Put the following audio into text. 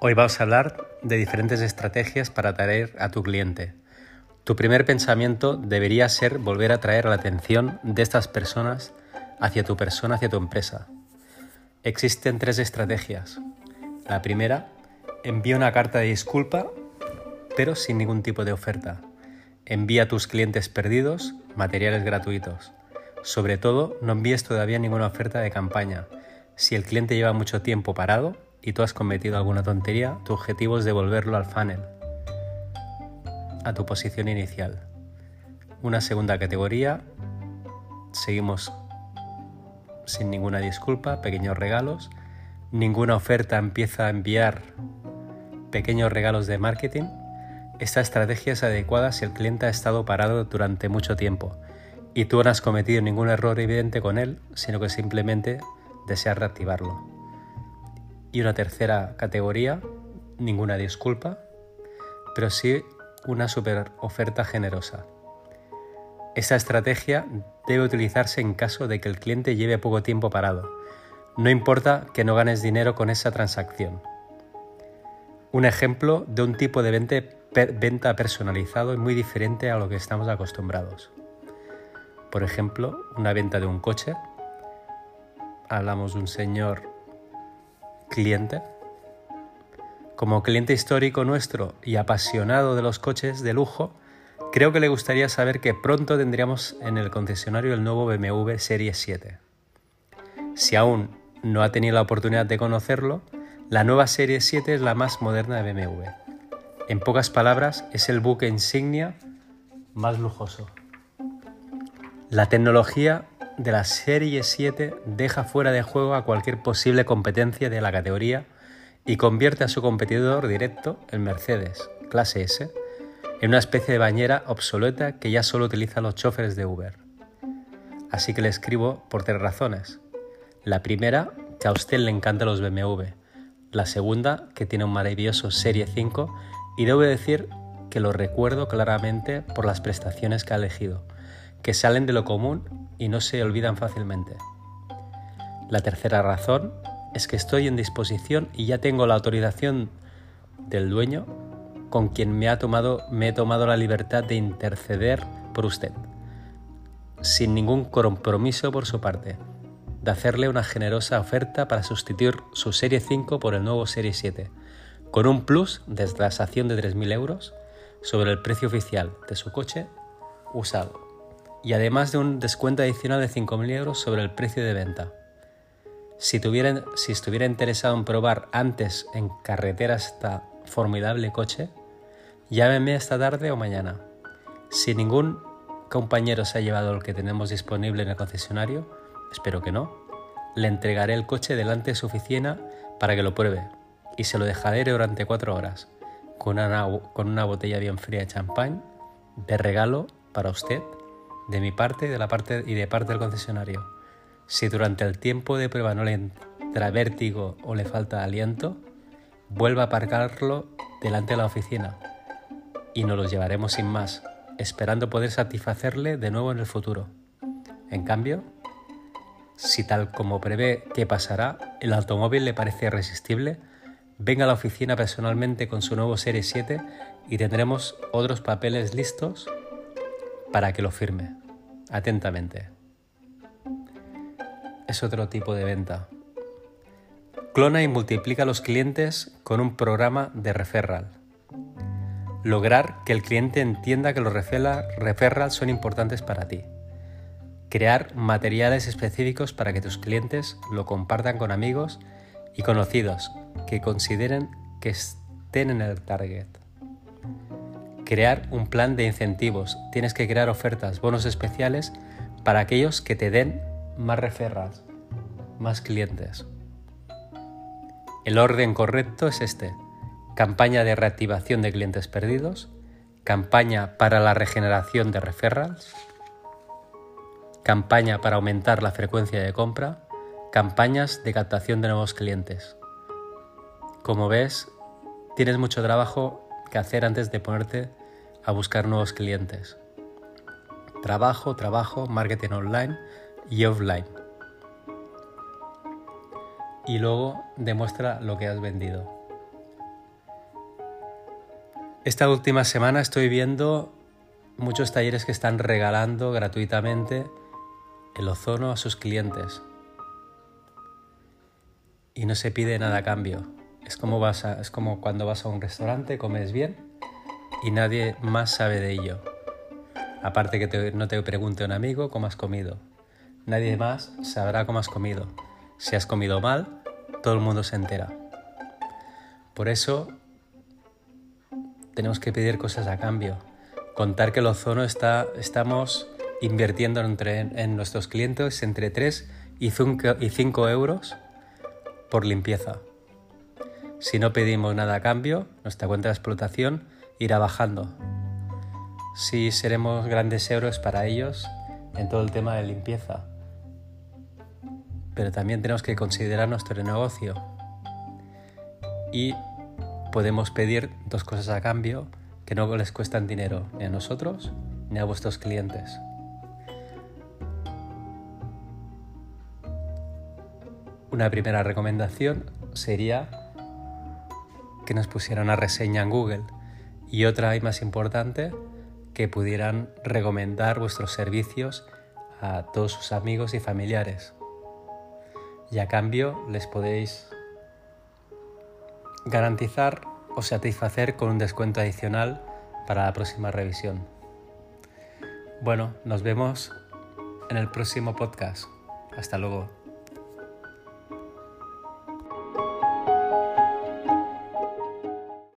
Hoy vamos a hablar de diferentes estrategias para atraer a tu cliente. Tu primer pensamiento debería ser volver a atraer la atención de estas personas hacia tu persona, hacia tu empresa. Existen tres estrategias. La primera, envía una carta de disculpa, pero sin ningún tipo de oferta. Envía a tus clientes perdidos materiales gratuitos. Sobre todo, no envíes todavía ninguna oferta de campaña. Si el cliente lleva mucho tiempo parado, y tú has cometido alguna tontería, tu objetivo es devolverlo al funnel, a tu posición inicial. Una segunda categoría, seguimos sin ninguna disculpa, pequeños regalos, ninguna oferta empieza a enviar pequeños regalos de marketing. Esta estrategia es adecuada si el cliente ha estado parado durante mucho tiempo y tú no has cometido ningún error evidente con él, sino que simplemente deseas reactivarlo. Y una tercera categoría, ninguna disculpa, pero sí una super oferta generosa. Esta estrategia debe utilizarse en caso de que el cliente lleve poco tiempo parado. No importa que no ganes dinero con esa transacción. Un ejemplo de un tipo de venta personalizado y muy diferente a lo que estamos acostumbrados. Por ejemplo, una venta de un coche. Hablamos de un señor cliente. Como cliente histórico nuestro y apasionado de los coches de lujo, creo que le gustaría saber que pronto tendríamos en el concesionario el nuevo BMW Serie 7. Si aún no ha tenido la oportunidad de conocerlo, la nueva Serie 7 es la más moderna de BMW. En pocas palabras, es el buque insignia más lujoso. La tecnología de la Serie 7 deja fuera de juego a cualquier posible competencia de la categoría y convierte a su competidor directo, el Mercedes clase S, en una especie de bañera obsoleta que ya solo utilizan los choferes de Uber. Así que le escribo por tres razones. La primera, que a usted le encantan los BMW. La segunda, que tiene un maravilloso Serie 5 y debo decir que lo recuerdo claramente por las prestaciones que ha elegido, que salen de lo común y no se olvidan fácilmente. La tercera razón es que estoy en disposición y ya tengo la autorización del dueño con quien me, ha tomado, me he tomado la libertad de interceder por usted, sin ningún compromiso por su parte, de hacerle una generosa oferta para sustituir su Serie 5 por el nuevo Serie 7, con un plus de transacción de 3.000 euros sobre el precio oficial de su coche usado y además de un descuento adicional de 5.000 euros sobre el precio de venta. Si, estuviera interesado en probar antes en carretera esta formidable coche, llámeme esta tarde o mañana. Si ningún compañero se ha llevado el que tenemos disponible en el concesionario, espero que no, le entregaré el coche delante de su oficina para que lo pruebe y se lo dejaré durante cuatro horas con una botella bien fría de champán de regalo para usted de mi parte y de, la parte y de parte del concesionario. Si durante el tiempo de prueba no le entra vértigo o le falta aliento, vuelva a aparcarlo delante de la oficina y nos los llevaremos sin más, esperando poder satisfacerle de nuevo en el futuro. En cambio, si tal como prevé que pasará, el automóvil le parece irresistible, venga a la oficina personalmente con su nuevo Serie 7 y tendremos otros papeles listos para que lo firme. Atentamente. Es otro tipo de venta. Clona y multiplica a los clientes con un programa de referral. Lograr que el cliente entienda que los referrals son importantes para ti. Crear materiales específicos para que tus clientes lo compartan con amigos y conocidos que consideren que estén en el target. Crear un plan de incentivos. Tienes que crear ofertas, bonos especiales para aquellos que te den más referras, más clientes. El orden correcto es este. Campaña de reactivación de clientes perdidos, campaña para la regeneración de referrals, campaña para aumentar la frecuencia de compra, campañas de captación de nuevos clientes. Como ves, tienes mucho trabajo que hacer antes de ponerte a buscar nuevos clientes. Trabajo, trabajo, marketing online y offline. Y luego demuestra lo que has vendido. Esta última semana estoy viendo muchos talleres que están regalando gratuitamente el ozono a sus clientes. Y no se pide nada a cambio. Es como, vas es como cuando vas a un restaurante, comes bien y nadie más sabe de ello. Aparte que no te pregunte un amigo cómo has comido. Nadie más sabrá cómo has comido. Si has comido mal, todo el mundo se entera. Por eso tenemos que pedir cosas a cambio. Contar que el ozono está, estamos invirtiendo entre, en nuestros clientes entre 3 y 5 euros por limpieza. Si no pedimos nada a cambio, nuestra cuenta de explotación irá bajando. Si seremos grandes euros para ellos en todo el tema de limpieza. Pero también tenemos que considerar nuestro negocio. Y podemos pedir dos cosas a cambio que no les cuestan dinero ni a nosotros ni a vuestros clientes. Una primera recomendación sería que nos pusieran una reseña en Google y otra y más importante que pudieran recomendar vuestros servicios a todos sus amigos y familiares. Y a cambio les podéis garantizar o satisfacer con un descuento adicional para la próxima revisión. Bueno, nos vemos en el próximo podcast. Hasta luego.